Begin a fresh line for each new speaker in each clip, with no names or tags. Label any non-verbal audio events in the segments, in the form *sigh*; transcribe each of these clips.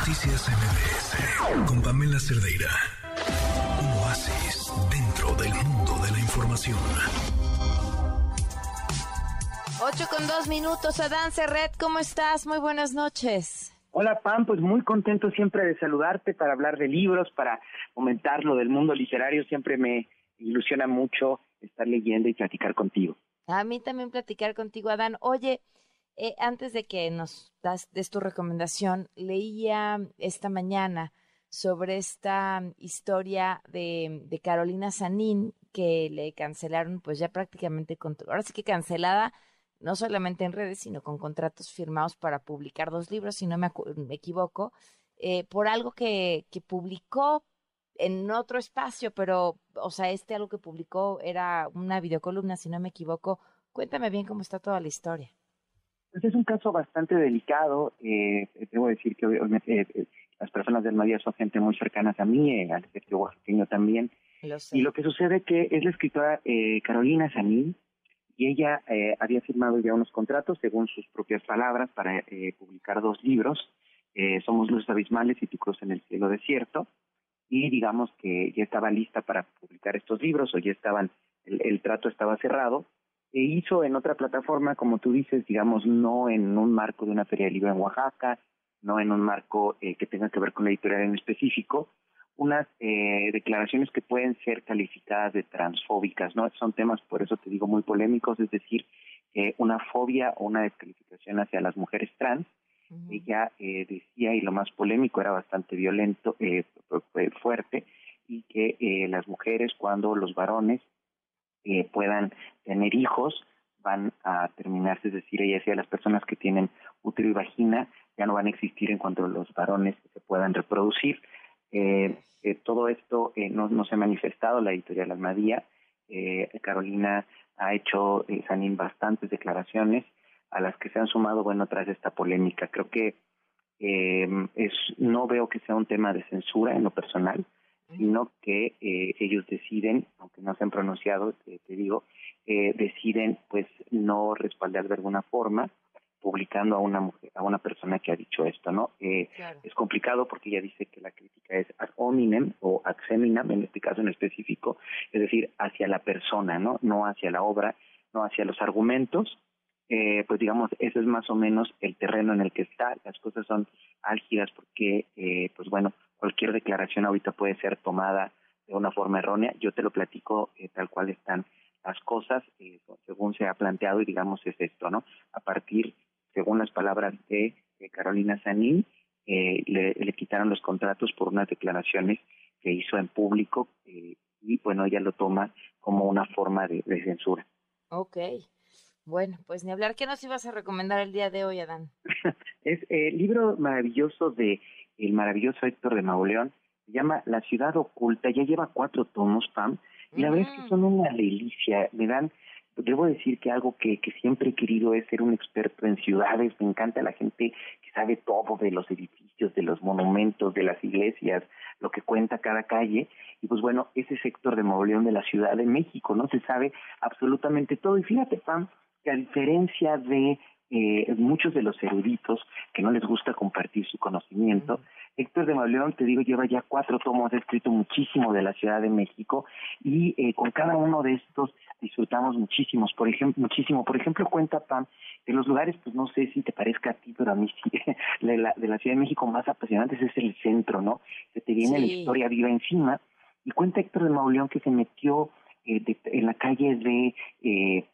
Noticias MBS con Pamela Cerdeira. Un oasis dentro del mundo de la información.
8 con 2 minutos. Adán Serret, ¿cómo estás? Muy buenas noches.
Hola Pam, pues muy contento siempre de saludarte para hablar de libros, para comentar lo del mundo literario. Siempre me ilusiona mucho estar leyendo y platicar contigo.
A mí también platicar contigo, Adán. Oye, eh, antes de que nos das des tu recomendación, leía esta mañana sobre esta historia de, de Carolina Sanín que le cancelaron, pues ya prácticamente, ahora sí que cancelada, no solamente en redes, sino con contratos firmados para publicar dos libros, si no me, me equivoco, eh, por algo que, que publicó en otro espacio, pero, o sea, este algo que publicó era una videocolumna, si no me equivoco. Cuéntame bien cómo está toda la historia.
Pues es un caso bastante delicado. Eh, debo decir que obviamente eh, las personas del Madrid son gente muy cercanas a mí, eh, al efecto oaxaqueño también. y lo que sucede que es la escritora eh, Carolina Sanín y ella eh, había firmado ya unos contratos, según sus propias palabras, para eh, publicar dos libros. Somos Luces Abismales y Tu Cruz en el Cielo Desierto y digamos que ya estaba lista para publicar estos libros o ya estaban, el, trato estaba cerrado. Hizo en otra plataforma, como tú dices, digamos, no en un marco de una feria de libro en Oaxaca, no en un marco eh, que tenga que ver con la editorial en específico, unas eh, declaraciones que pueden ser calificadas de transfóbicas, ¿no? Son temas, por eso te digo, muy polémicos, es decir, eh, una fobia o una descalificación hacia las mujeres trans, ella eh, decía, y lo más polémico era bastante violento, eh, fuerte, y que eh, las mujeres, cuando los varones eh, puedan tener hijos, van a terminarse, es decir, ella decía, las personas que tienen útero y vagina ya no van a existir en cuanto los varones se puedan reproducir. Eh, eh, todo esto eh, no, no se ha manifestado, la editorial Almadía, eh, Carolina ha hecho, eh, Sanín, bastantes declaraciones, a las que se han sumado, bueno, tras esta polémica. Creo que eh, es no veo que sea un tema de censura en lo personal, sino que eh, ellos deciden, aunque no se han pronunciado, te, te digo, eh, deciden pues no respaldar de alguna forma publicando a una mujer, a una persona que ha dicho esto, ¿no? Eh, claro. Es complicado porque ella dice que la crítica es ad hominem o ad seminam, en este caso en específico, es decir, hacia la persona, ¿no? No hacia la obra, no hacia los argumentos, eh, pues digamos, ese es más o menos el terreno en el que está. Las cosas son álgidas porque, eh, pues bueno, cualquier declaración ahorita puede ser tomada de una forma errónea. Yo te lo platico eh, tal cual están las cosas, eh, según se ha planteado, y digamos es esto, ¿no? A partir, según las palabras de, de Carolina Sanín, eh, le, le, quitaron los contratos por unas declaraciones que hizo en público eh, y bueno, ella lo toma como una forma de, de censura.
Okay. Bueno, pues ni hablar. ¿Qué nos ibas a recomendar el día de hoy, Adán? *laughs*
es el libro maravilloso de el maravilloso Héctor de Mauleón. Se llama La ciudad oculta. Ya lleva cuatro tomos, Pam. Y la verdad es que son una delicia. Me dan, debo decir que algo que, que siempre he querido es ser un experto en ciudades. Me encanta la gente que sabe todo de los edificios, de los monumentos, de las iglesias, lo que cuenta cada calle. Y pues bueno, ese sector de Mauleón de la Ciudad de México, ¿no? Se sabe absolutamente todo. Y fíjate, Pam, que a diferencia de eh, muchos de los eruditos que no les gusta compartir su conocimiento, uh -huh. Héctor de Mauleón, te digo, lleva ya cuatro tomos, ha escrito muchísimo de la Ciudad de México y eh, con cada uno de estos disfrutamos muchísimos, por ejemplo, muchísimo. Por ejemplo, cuenta Pam de los lugares, pues no sé si te parezca a ti, pero a mí sí, *laughs* de la, de la Ciudad de México más apasionantes es el centro, ¿no? Se te viene sí. la historia viva encima y cuenta Héctor de Mauleón que se metió eh, de, en la calle de eh,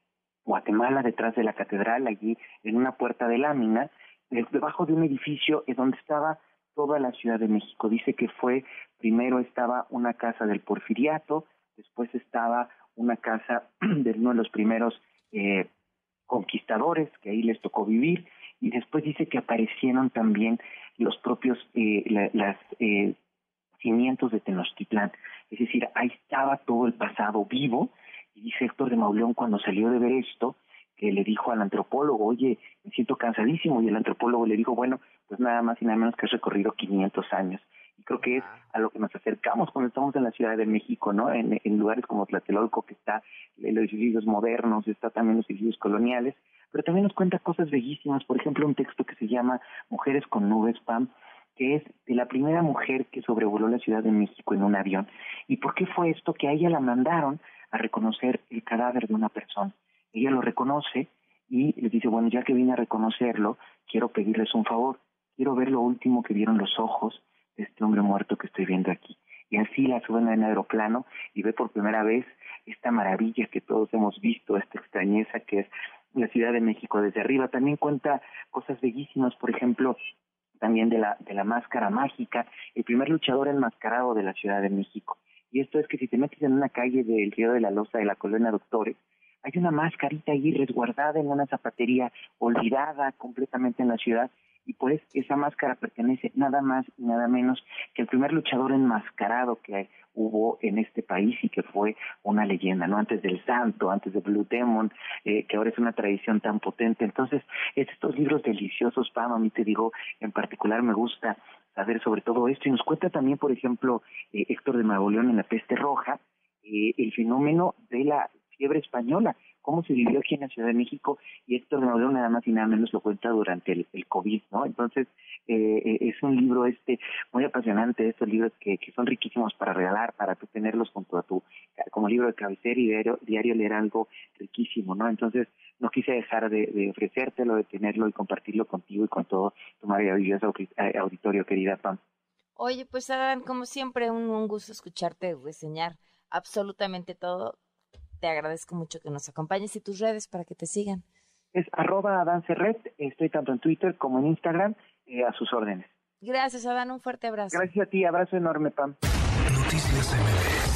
Guatemala, detrás de la catedral, allí en una puerta de lámina, debajo de un edificio donde estaba toda la Ciudad de México. Dice que fue, primero estaba una casa del porfiriato, después estaba una casa *clears throat* de uno de los primeros eh, conquistadores que ahí les tocó vivir, y después dice que aparecieron también los propios, eh, la, las eh, cimientos de Tenochtitlán. Es decir, ahí estaba todo el pasado vivo, y dice Héctor de Mauleón cuando salió de ver esto, que le dijo al antropólogo, oye, me siento cansadísimo, y el antropólogo le dijo, bueno, pues nada más y nada menos que has recorrido 500 años. Y creo que es a lo que nos acercamos cuando estamos en la Ciudad de México, ¿no? En, en lugares como Tlatelolco, que está los edificios modernos, está también los edificios coloniales, pero también nos cuenta cosas bellísimas, por ejemplo, un texto que se llama Mujeres con nubes, Pam, que es de la primera mujer que sobrevoló la Ciudad de México en un avión. ¿Y por qué fue esto? Que a ella la mandaron a reconocer el cadáver de una persona. Ella lo reconoce y les dice, bueno, ya que vine a reconocerlo, quiero pedirles un favor. Quiero ver lo último que vieron los ojos de este hombre muerto que estoy viendo aquí. Y así la suben en aeroplano y ve por primera vez esta maravilla que todos hemos visto, esta extrañeza que es la Ciudad de México desde arriba. También cuenta cosas bellísimas, por ejemplo, también de la, de la máscara mágica, el primer luchador enmascarado de la Ciudad de México. Y esto es que si te metes en una calle del Río de la Loza de la Colonia Doctores, hay una mascarita ahí resguardada en una zapatería, olvidada completamente en la ciudad, y pues esa máscara pertenece nada más y nada menos que el primer luchador enmascarado que hubo en este país y que fue una leyenda, ¿no? Antes del Santo, antes de Blue Demon, eh, que ahora es una tradición tan potente. Entonces, estos libros deliciosos, Pam, a mí te digo, en particular me gusta saber sobre todo esto. Y nos cuenta también, por ejemplo, eh, Héctor de Magoleón en La Peste Roja, eh, el fenómeno de la fiebre española cómo se vivió aquí en la Ciudad de México y Héctor de Maudeo nada más y nada menos lo cuenta durante el, COVID, ¿no? Entonces, eh, eh, es un libro este muy apasionante, estos libros que, que son riquísimos para regalar, para tú tenerlos junto a tu, como libro de cabecera y diario, diario leer algo riquísimo, ¿no? Entonces, no quise dejar de, de ofrecértelo, de tenerlo y compartirlo contigo y con todo tu maravilloso eh, auditorio, querida Pam.
Oye, pues Adán, como siempre, un, un gusto escucharte reseñar absolutamente todo te agradezco mucho que nos acompañes y tus redes para que te sigan.
Es arroba Red, estoy tanto en Twitter como en Instagram, eh, a sus órdenes.
Gracias, Adán, un fuerte abrazo.
Gracias a ti, abrazo enorme, Pam. Noticias